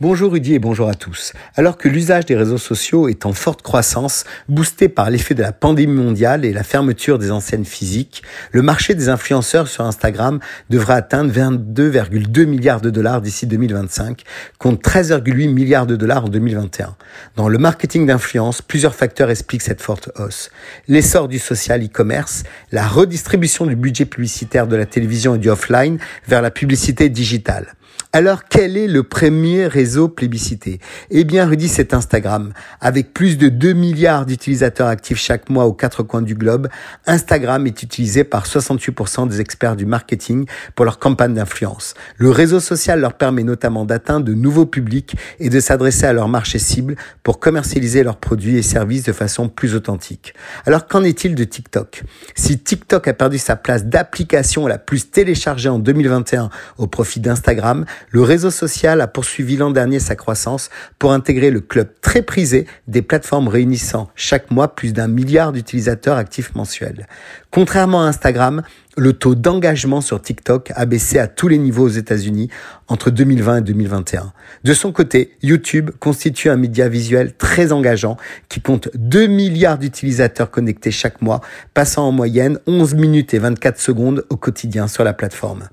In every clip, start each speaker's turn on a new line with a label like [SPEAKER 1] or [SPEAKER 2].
[SPEAKER 1] Bonjour Rudy et bonjour à tous. Alors que l'usage des réseaux sociaux est en forte croissance, boosté par l'effet de la pandémie mondiale et la fermeture des enseignes physiques, le marché des influenceurs sur Instagram devrait atteindre 22,2 milliards de dollars d'ici 2025, contre 13,8 milliards de dollars en 2021. Dans le marketing d'influence, plusieurs facteurs expliquent cette forte hausse. L'essor du social e-commerce, la redistribution du budget publicitaire de la télévision et du offline vers la publicité digitale. Alors, quel est le premier réseau plébiscité? Eh bien, Rudy, c'est Instagram. Avec plus de 2 milliards d'utilisateurs actifs chaque mois aux quatre coins du globe, Instagram est utilisé par 68% des experts du marketing pour leur campagne d'influence. Le réseau social leur permet notamment d'atteindre de nouveaux publics et de s'adresser à leur marché cible pour commercialiser leurs produits et services de façon plus authentique. Alors, qu'en est-il de TikTok? Si TikTok a perdu sa place d'application la plus téléchargée en 2021 au profit d'Instagram, le réseau social a poursuivi l'an dernier sa croissance pour intégrer le club très prisé des plateformes réunissant chaque mois plus d'un milliard d'utilisateurs actifs mensuels. Contrairement à Instagram, le taux d'engagement sur TikTok a baissé à tous les niveaux aux États-Unis entre 2020 et 2021. De son côté, YouTube constitue un média visuel très engageant qui compte 2 milliards d'utilisateurs connectés chaque mois, passant en moyenne 11 minutes et 24 secondes au quotidien sur la plateforme.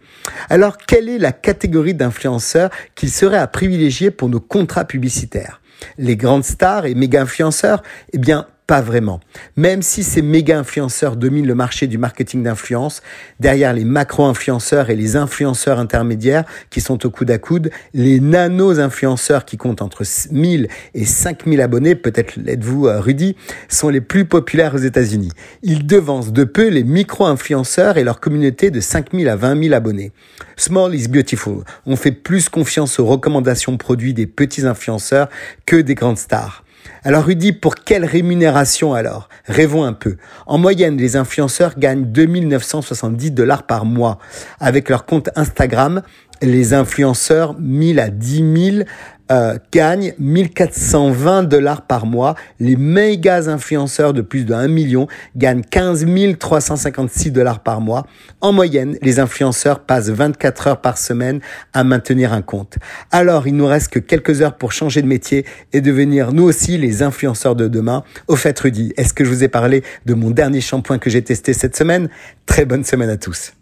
[SPEAKER 1] Alors, quelle est la catégorie d'influenceurs qu'il serait à privilégier pour nos contrats publicitaires? Les grandes stars et méga influenceurs Eh bien, pas vraiment. Même si ces méga influenceurs dominent le marché du marketing d'influence, derrière les macro-influenceurs et les influenceurs intermédiaires qui sont au coude à coude, les nano-influenceurs qui comptent entre 1000 et 5000 abonnés, peut-être l'êtes-vous euh, Rudy, sont les plus populaires aux États-Unis. Ils devancent de peu les micro-influenceurs et leur communauté de 5000 à 20 000 abonnés. Small is beautiful. On fait plus confiance aux recommandations produits des petits influenceurs que des grandes stars. Alors Rudy, pour quelle rémunération alors? Rêvons un peu. En moyenne, les influenceurs gagnent 2970 dollars par mois. Avec leur compte Instagram, les influenceurs 1000 à 10 000 euh, gagnent 1420 dollars par mois. Les méga influenceurs de plus de 1 million gagnent 15 356 dollars par mois. En moyenne, les influenceurs passent 24 heures par semaine à maintenir un compte. Alors, il nous reste que quelques heures pour changer de métier et devenir nous aussi les influenceurs de demain. Au fait, Rudy, est-ce que je vous ai parlé de mon dernier shampoing que j'ai testé cette semaine? Très bonne semaine à tous.